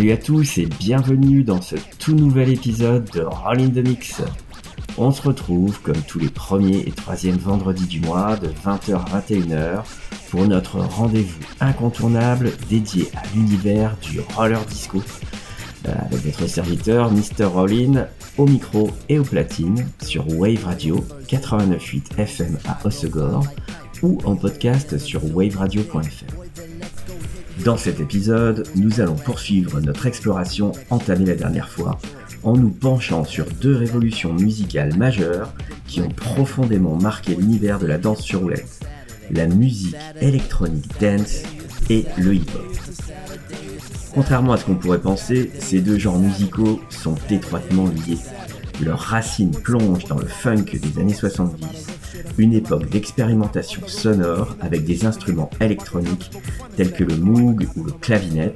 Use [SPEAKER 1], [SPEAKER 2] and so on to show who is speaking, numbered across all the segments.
[SPEAKER 1] Salut à tous et bienvenue dans ce tout nouvel épisode de Roll in the Mix. On se retrouve comme tous les premiers et troisièmes vendredis du mois de 20h à 21h pour notre rendez-vous incontournable dédié à l'univers du roller disco euh, avec votre serviteur Mr. Rollin au micro et au platine sur Wave Radio 89.8 FM à Ossegor ou en podcast sur waveradio.fr. Dans cet épisode, nous allons poursuivre notre exploration entamée la dernière fois en nous penchant sur deux révolutions musicales majeures qui ont profondément marqué l'univers de la danse sur roulette, la musique électronique dance et le hip-hop. Contrairement à ce qu'on pourrait penser, ces deux genres musicaux sont étroitement liés. Leurs racines plongent dans le funk des années 70 une époque d'expérimentation sonore avec des instruments électroniques tels que le moog ou le clavinet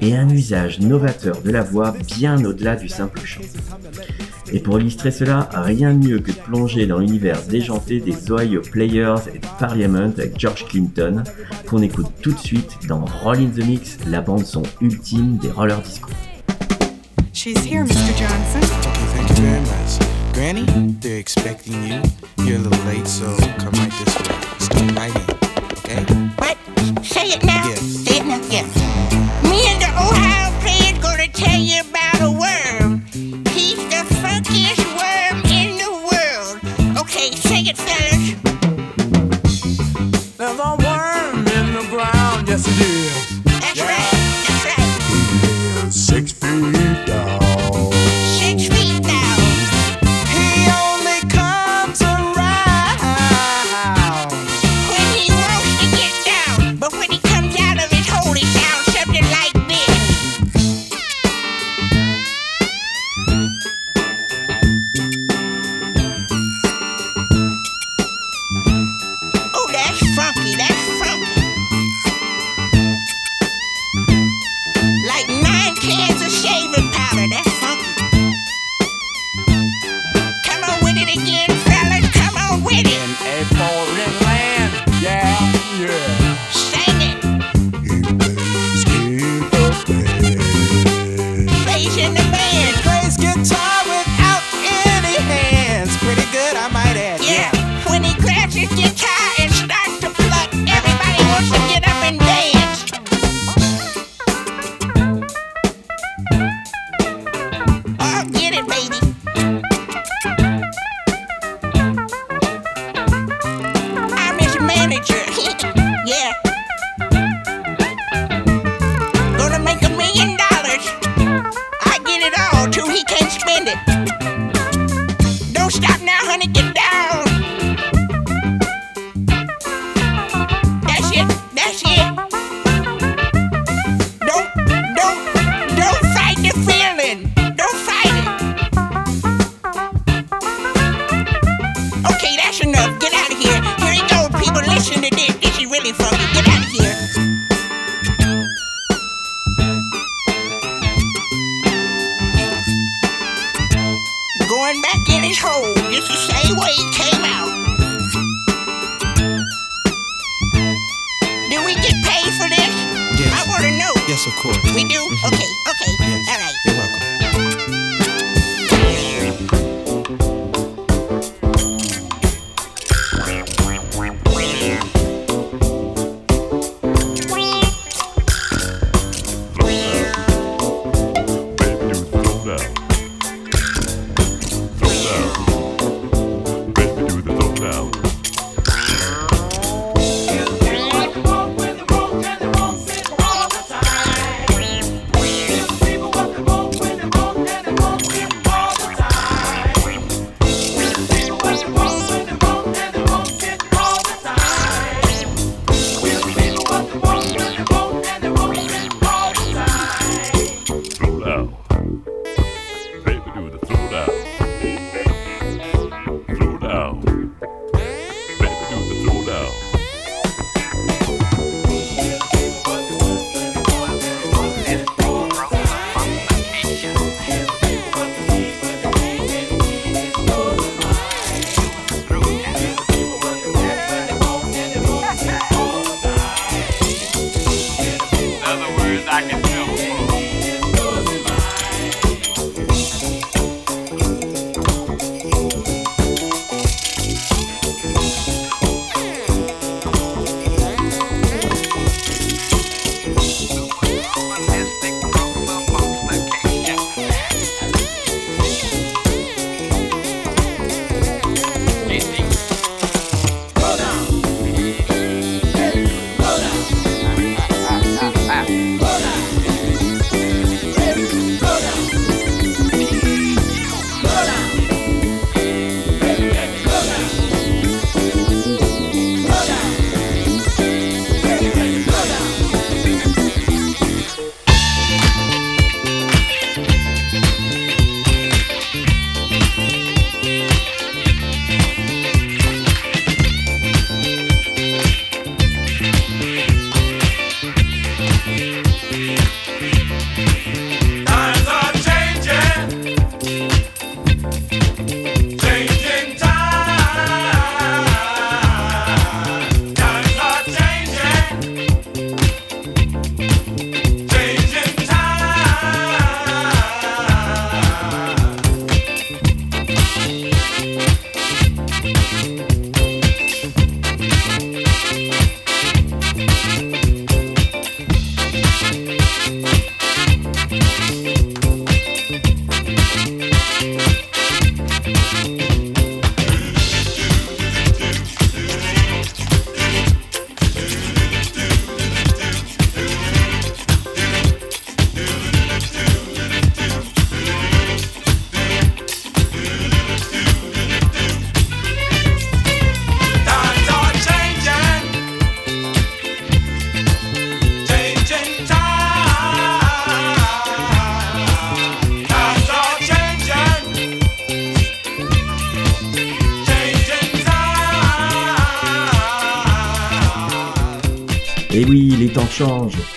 [SPEAKER 1] et un usage novateur de la voix bien au-delà du simple chant. Et pour illustrer cela, rien de mieux que de plonger dans l'univers déjanté des Ohio Players et de Parliament avec George Clinton, qu'on écoute tout de suite dans Roll in the Mix, la bande son ultime des roller disco.
[SPEAKER 2] She's here, Mr. Johnson.
[SPEAKER 3] Granny, they're expecting you. You're a little late, so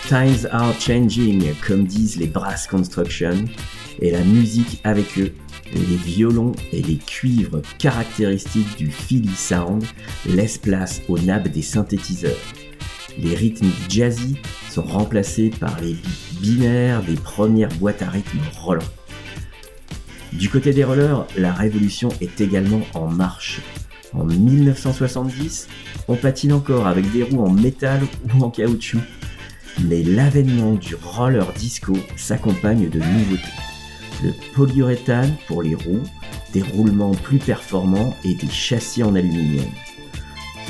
[SPEAKER 1] times are changing, comme disent les Brass Construction, et la musique avec eux, les violons et les cuivres caractéristiques du Philly Sound laissent place aux nappes des synthétiseurs. Les rythmiques jazzy sont remplacés par les binaires des premières boîtes à rythme Roland. Du côté des rollers, la révolution est également en marche. En 1970, on patine encore avec des roues en métal ou en caoutchouc. Mais l'avènement du roller disco s'accompagne de nouveautés. Le polyuréthane pour les roues, des roulements plus performants et des châssis en aluminium.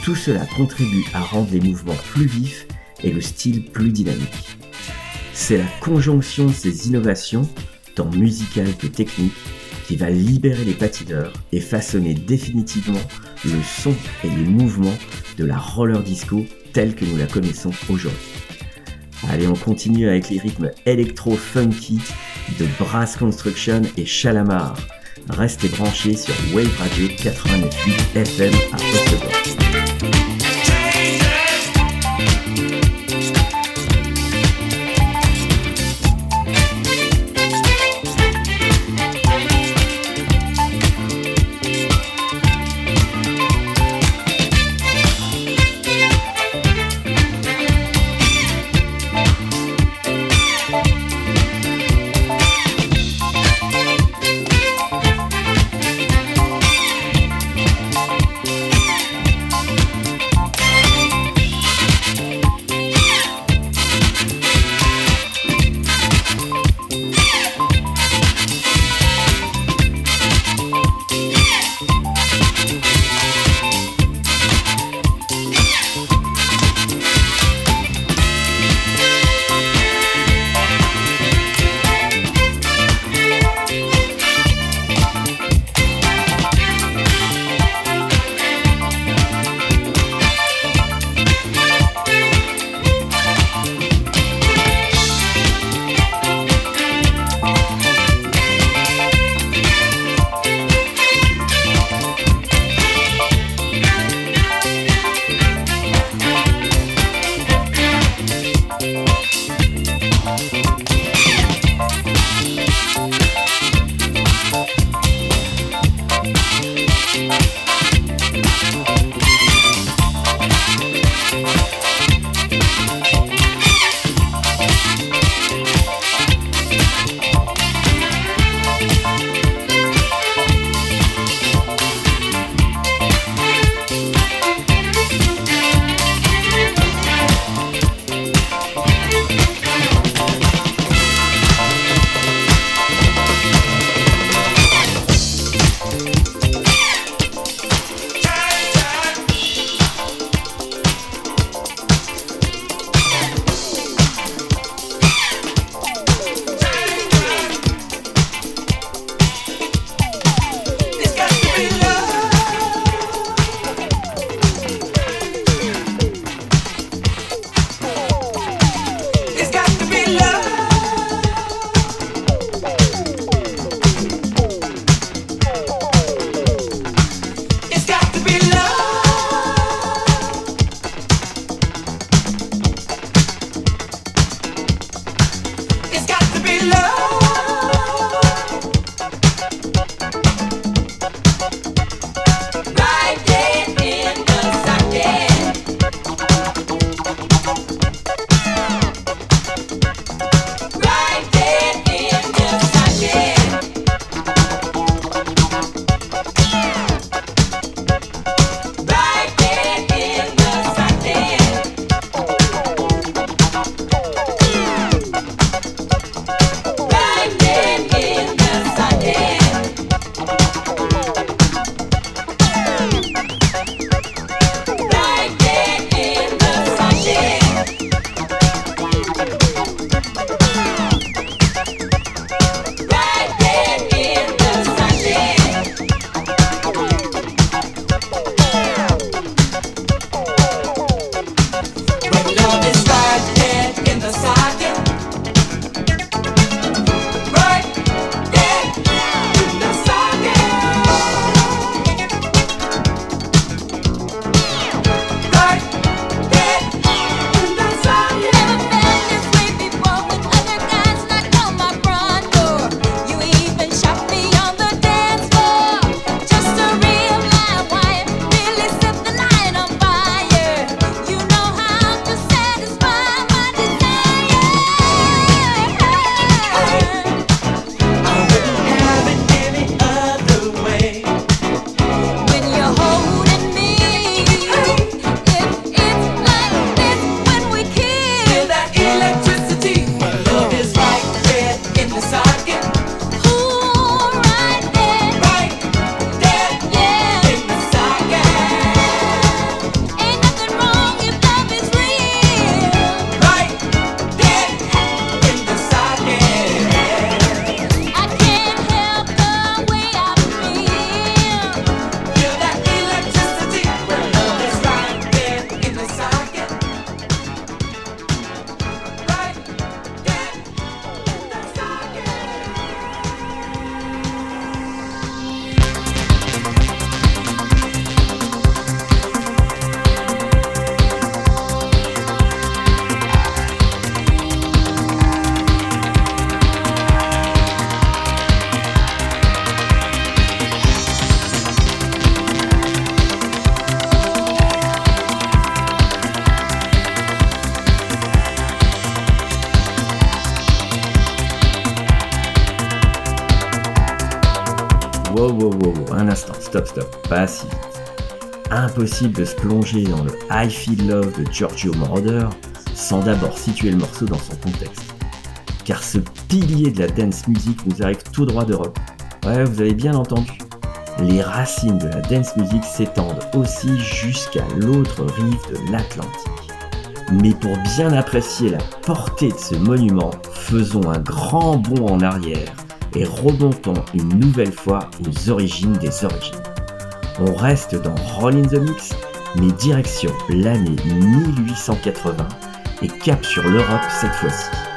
[SPEAKER 1] Tout cela contribue à rendre les mouvements plus vifs et le style plus dynamique. C'est la conjonction de ces innovations, tant musicales que techniques, qui va libérer les patineurs et façonner définitivement le son et les mouvements de la roller disco telle que nous la connaissons aujourd'hui. Allez, on continue avec les rythmes électro-funky de Brass Construction et Chalamar. Restez branchés sur Wave Radio 89.8 FM à Oslo. Stop, stop, pas si. Impossible de se plonger dans le I Feel Love de Giorgio Moroder sans d'abord situer le morceau dans son contexte. Car ce pilier de la dance music nous arrive tout droit d'Europe. Ouais, vous avez bien entendu. Les racines de la dance music s'étendent aussi jusqu'à l'autre rive de l'Atlantique. Mais pour bien apprécier la portée de ce monument, faisons un grand bond en arrière et remontons une nouvelle fois aux origines des origines. On reste dans Roll in the Mix, mais direction l'année 1880 et cap sur l'Europe cette fois-ci.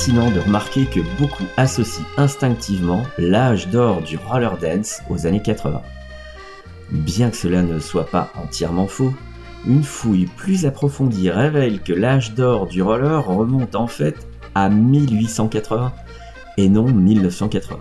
[SPEAKER 1] Fascinant de remarquer que beaucoup associent instinctivement l'âge d'or du roller dance aux années 80. Bien que cela ne soit pas entièrement faux, une fouille plus approfondie révèle que l'âge d'or du roller remonte en fait à 1880 et non 1980.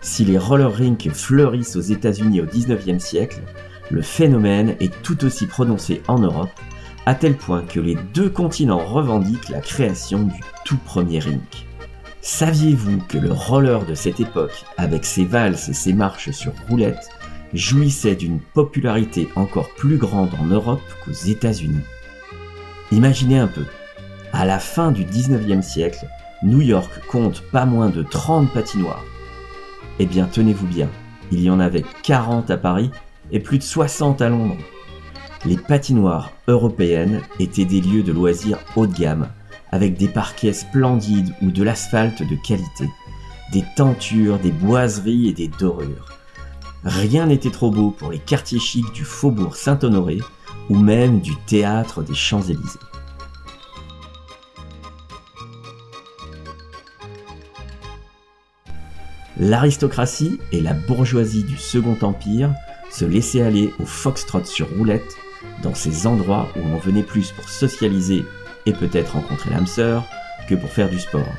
[SPEAKER 1] Si les roller rinks fleurissent aux États-Unis au 19e siècle, le phénomène est tout aussi prononcé en Europe à tel point que les deux continents revendiquent la création du tout premier rink. Saviez-vous que le roller de cette époque, avec ses valses et ses marches sur roulettes, jouissait d'une popularité encore plus grande en Europe qu'aux États-Unis? Imaginez un peu, à la fin du 19e siècle, New York compte pas moins de 30 patinoires. Eh bien, tenez-vous bien, il y en avait 40 à Paris et plus de 60 à Londres les patinoires européennes étaient des lieux de loisirs haut de gamme, avec des parquets splendides ou de l'asphalte de qualité, des tentures, des boiseries et des dorures. Rien n'était trop beau pour les quartiers chics du faubourg Saint-Honoré ou même du théâtre des Champs-Élysées. L'aristocratie et la bourgeoisie du Second Empire se laissaient aller au foxtrot sur roulette dans ces endroits où on venait plus pour socialiser et peut-être rencontrer l'âme sœur que pour faire du sport.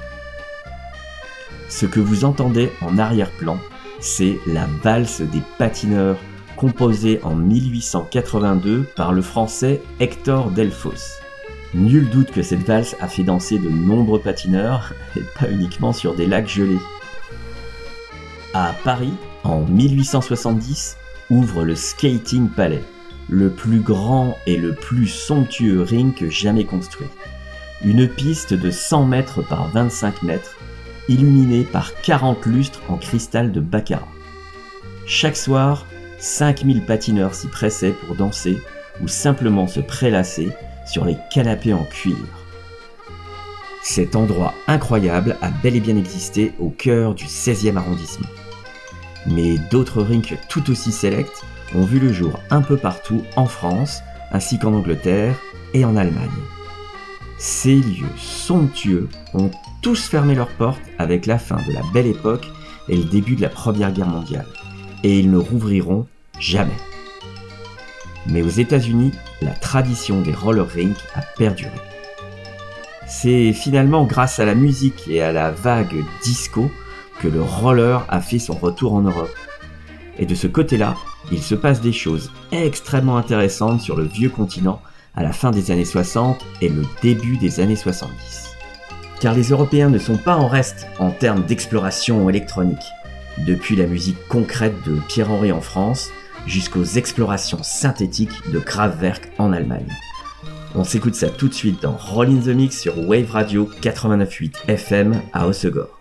[SPEAKER 1] Ce que vous entendez en arrière-plan, c'est la valse des patineurs composée en 1882 par le français Hector Delfos. Nul doute que cette valse a fait danser de nombreux patineurs, et pas uniquement sur des lacs gelés. À Paris, en 1870, ouvre le Skating Palais le plus grand et le plus somptueux rink jamais construit. Une piste de 100 mètres par 25 mètres, illuminée par 40 lustres en cristal de baccarat. Chaque soir, 5000 patineurs s'y pressaient pour danser ou simplement se prélasser sur les canapés en cuir. Cet endroit incroyable a bel et bien existé au cœur du 16e arrondissement. Mais d'autres rinks tout aussi sélects ont vu le jour un peu partout en France, ainsi qu'en Angleterre et en Allemagne. Ces lieux somptueux ont tous fermé leurs portes avec la fin de la belle époque et le début de la Première Guerre mondiale, et ils ne rouvriront jamais. Mais aux États-Unis, la tradition des roller rinks a perduré. C'est finalement grâce à la musique et à la vague disco que le roller a fait son retour en Europe. Et de ce côté-là, il se passe des choses extrêmement intéressantes sur le vieux continent à la fin des années 60 et le début des années 70. Car les Européens ne sont pas en reste en termes d'exploration électronique, depuis la musique concrète de Pierre-Henry en France jusqu'aux explorations synthétiques de Kraftwerk en Allemagne. On s'écoute ça tout de suite dans Roll in the Mix sur Wave Radio 89.8 FM à Hossegor.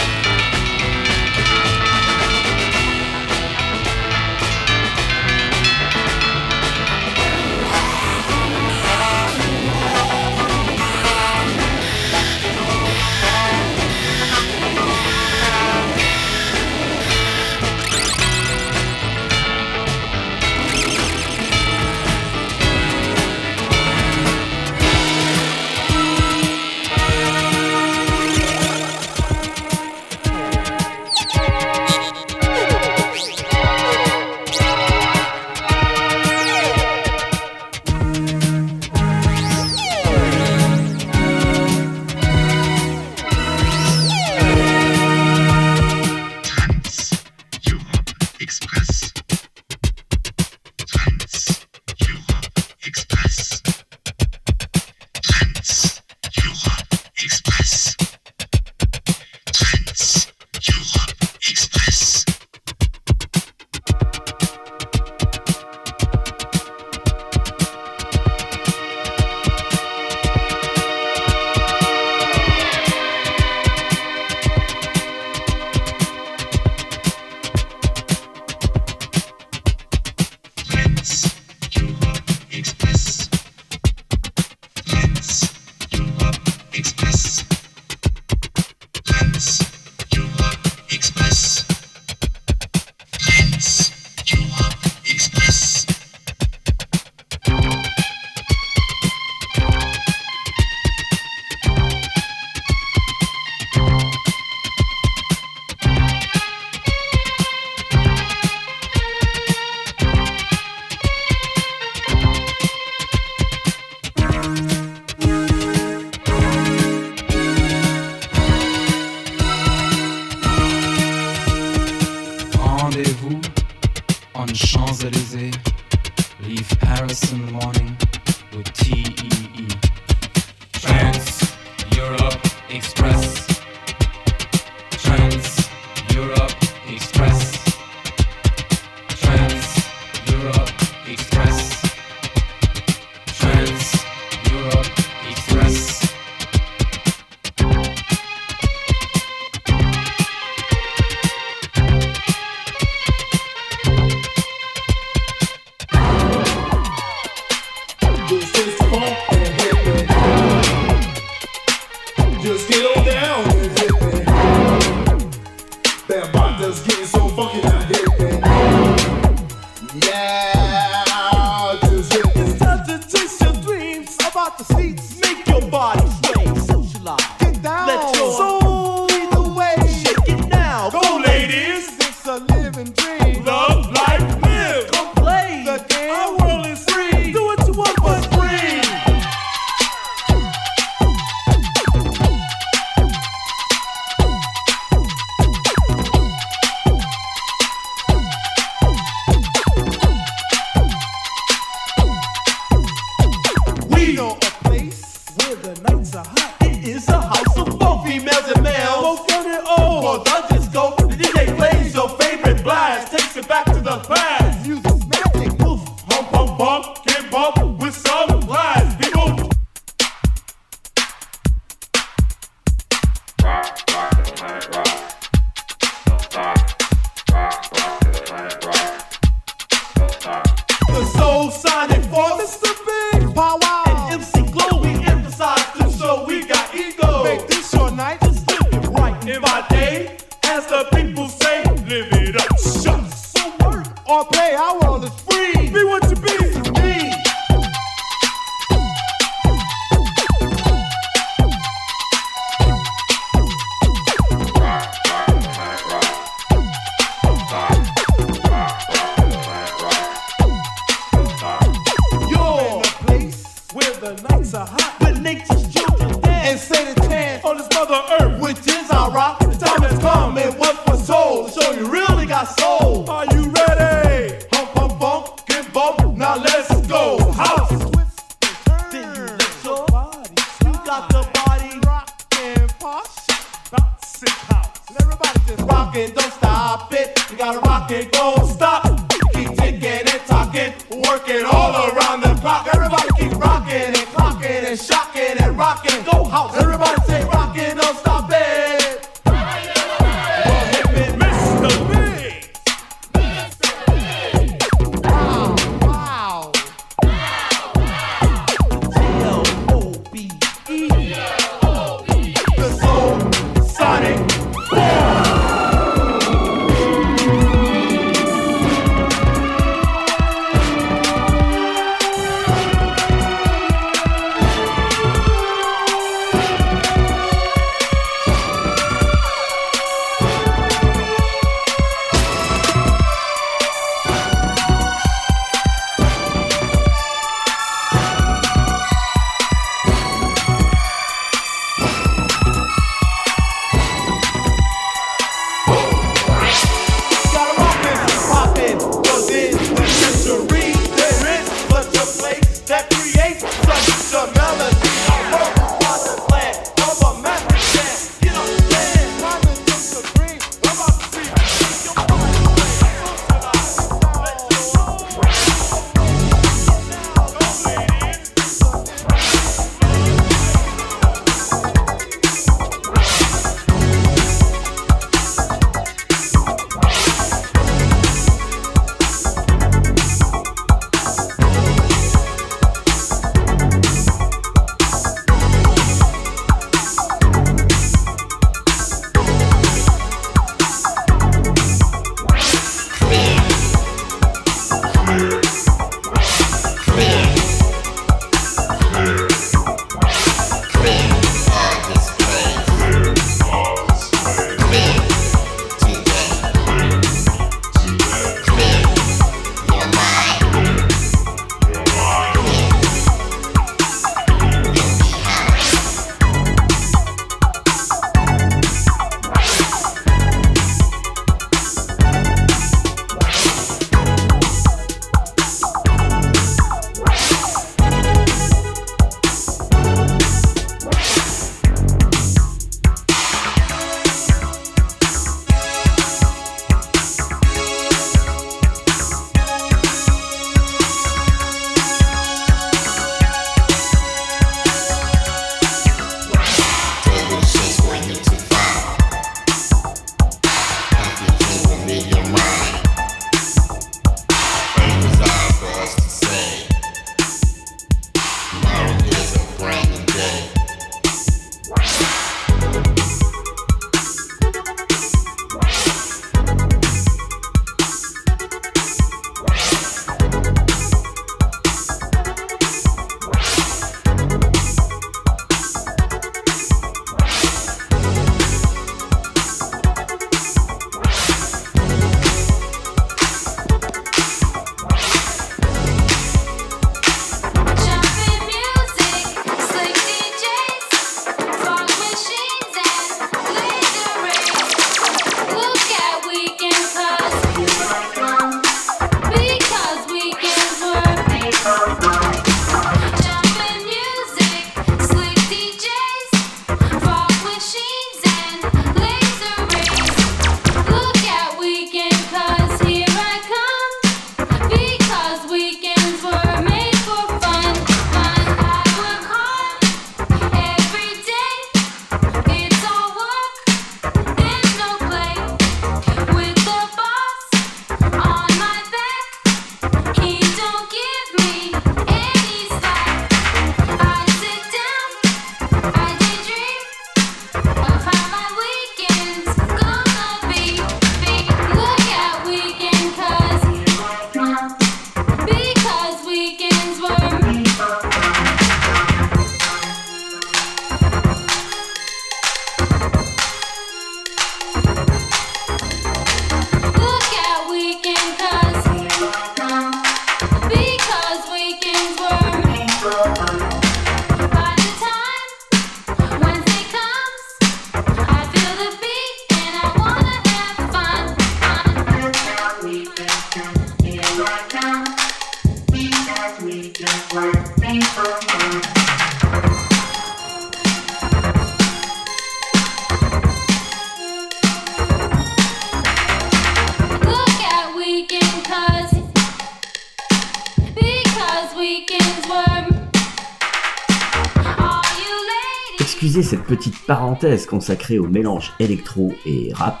[SPEAKER 1] Petite parenthèse consacrée au mélange électro et rap,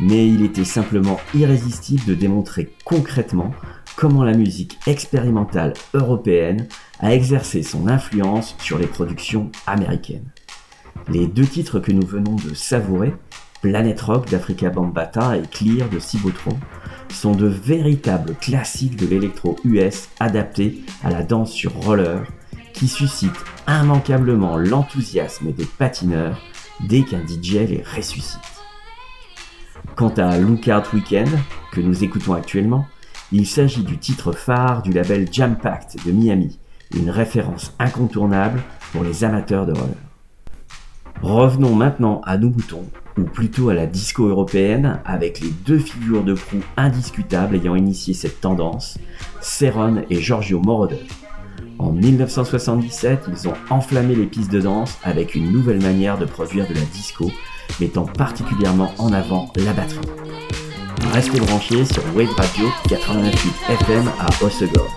[SPEAKER 1] mais il était simplement irrésistible de démontrer concrètement comment la musique expérimentale européenne a exercé son influence sur les productions américaines. Les deux titres que nous venons de savourer, Planet Rock d'Africa Bambata et Clear de Cibotron, sont de véritables classiques de l'électro US adaptés à la danse sur roller qui suscitent immanquablement l'enthousiasme des patineurs dès qu'un DJ les ressuscite. Quant à Lookout Weekend, que nous écoutons actuellement, il s'agit du titre phare du label Jam Pact de Miami, une référence incontournable pour les amateurs de roller. Revenons maintenant à nos boutons, ou plutôt à la disco européenne, avec les deux figures de proue indiscutables ayant initié cette tendance, Ceron et Giorgio Moroder. En 1977, ils ont enflammé les pistes de danse avec une nouvelle manière de produire de la disco, mettant particulièrement en avant la batterie. Restez branchés sur Wave Radio 88 FM à Hossegor.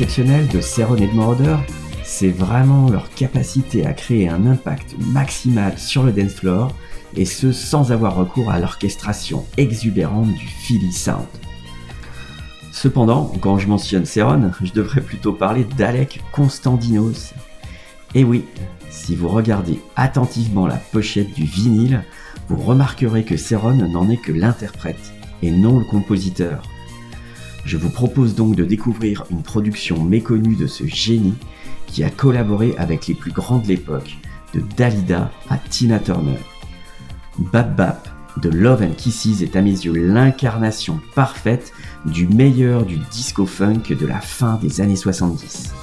[SPEAKER 1] De Ceron et de Moroder, c'est vraiment leur capacité à créer un impact maximal sur le dance floor, et ce sans avoir recours à l'orchestration exubérante du Philly Sound. Cependant, quand je mentionne Ceron, je devrais plutôt parler d'Alec Constantinos. Et oui, si vous regardez attentivement la pochette du vinyle, vous remarquerez que Ceron n'en est que l'interprète et non le compositeur. Je vous propose donc de découvrir une production méconnue de ce génie qui a collaboré avec les plus grands de l'époque, de Dalida à Tina Turner. Bap Bap de Love and Kisses est à mes yeux l'incarnation parfaite du meilleur du disco funk de la fin des années 70.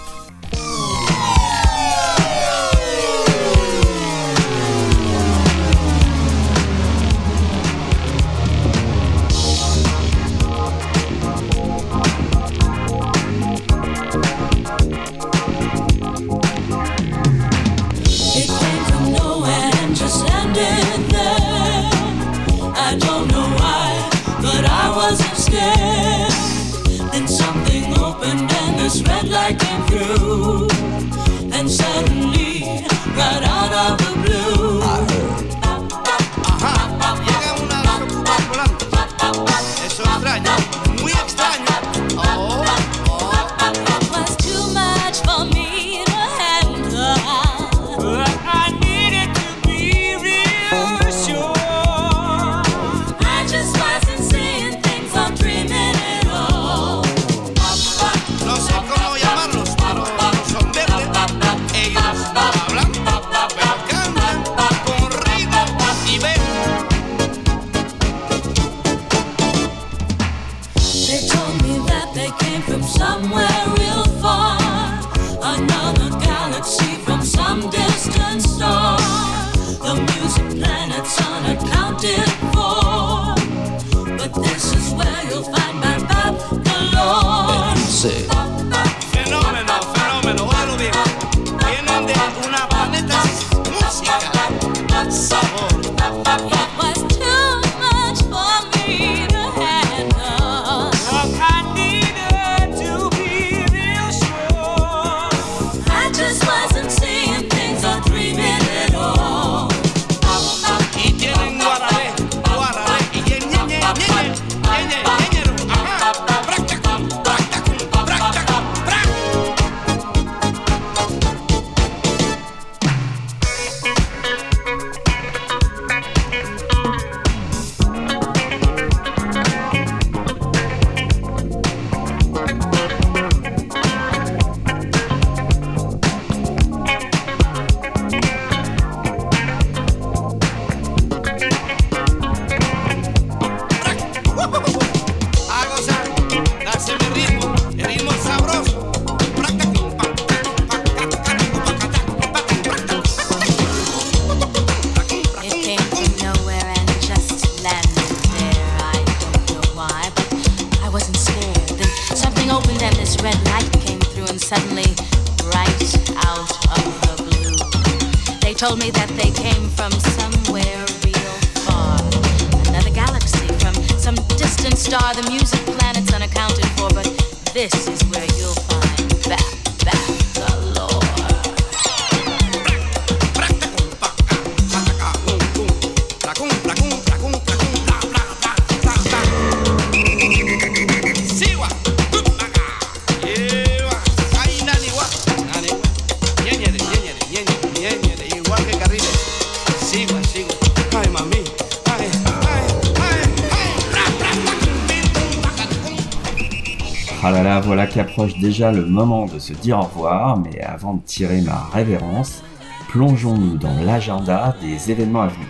[SPEAKER 1] Le moment de se dire au revoir, mais avant de tirer ma révérence, plongeons-nous dans l'agenda des événements à venir.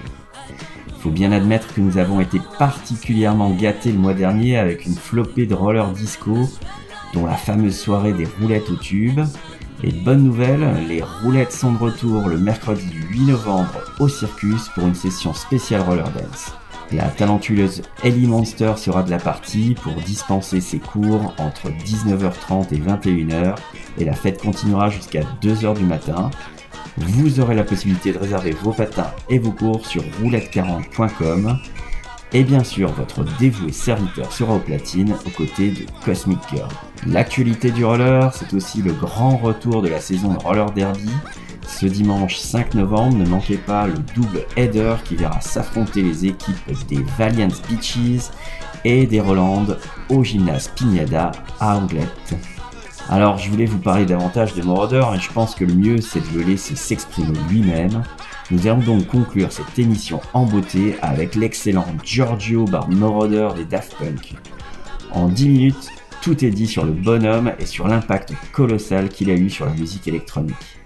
[SPEAKER 1] Faut bien admettre que nous avons été particulièrement gâtés le mois dernier avec une flopée de roller disco, dont la fameuse soirée des roulettes au tube. Et bonne nouvelle, les roulettes sont de retour le mercredi 8 novembre au Circus pour une session spéciale roller dance. La talentueuse Ellie Monster sera de la partie pour dispenser ses cours entre 19h30 et 21h et la fête continuera jusqu'à 2h du matin. Vous aurez la possibilité de réserver vos patins et vos cours sur roulette40.com. Et bien sûr, votre dévoué serviteur sera au platine aux côtés de Cosmic Girl. L'actualité du roller, c'est aussi le grand retour de la saison de Roller Derby. Ce dimanche 5 novembre, ne manquez pas le double header qui verra s'affronter les équipes des Valiant Beaches et des Roland au gymnase Pignada à Anglette. Alors je voulais vous parler davantage de Moroder et je pense que le mieux c'est de le laisser s'exprimer lui-même. Nous allons donc conclure cette émission en beauté avec l'excellent Giorgio Bar Moroder des Daft Punk. En 10 minutes, tout est dit sur le bonhomme et sur l'impact colossal qu'il a eu sur la musique électronique.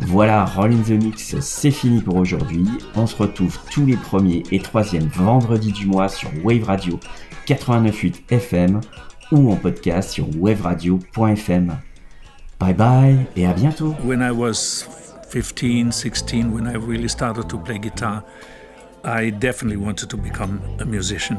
[SPEAKER 1] Voilà, Roll in the Mix, c'est fini pour aujourd'hui. On se retrouve tous les premiers et troisièmes vendredis du mois sur Wave Radio 89.8 FM ou en podcast sur waveradio.fm. Bye bye et à bientôt.
[SPEAKER 4] When I was 15, 16, when I really started to play guitar, I definitely wanted to become a musician.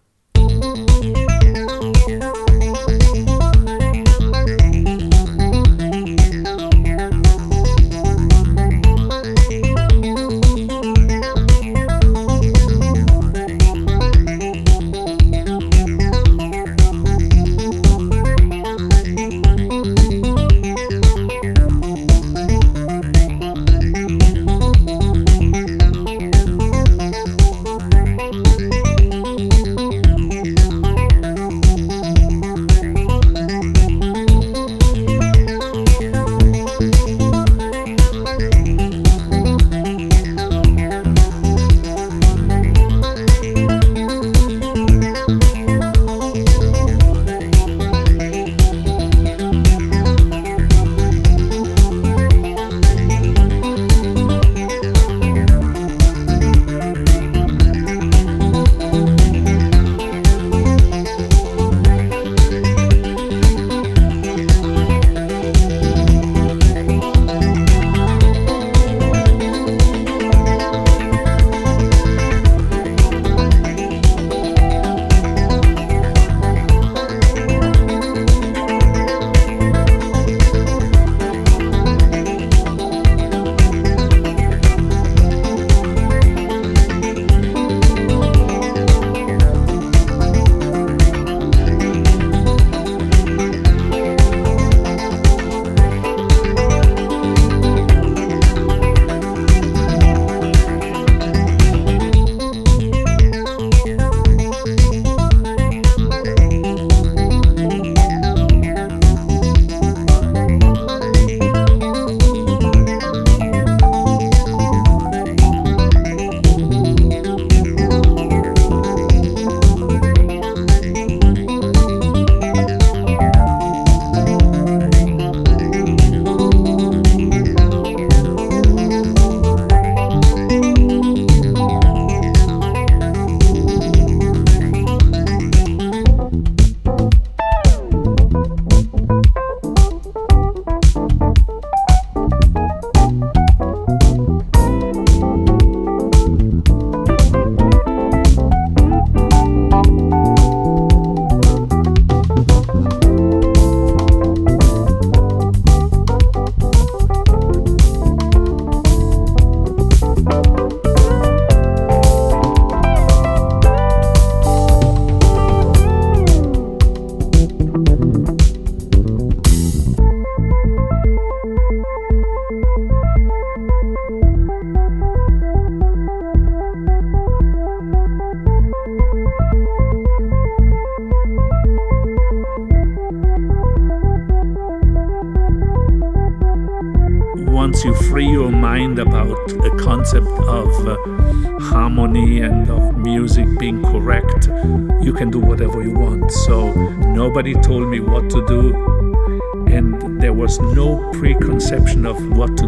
[SPEAKER 4] perception of what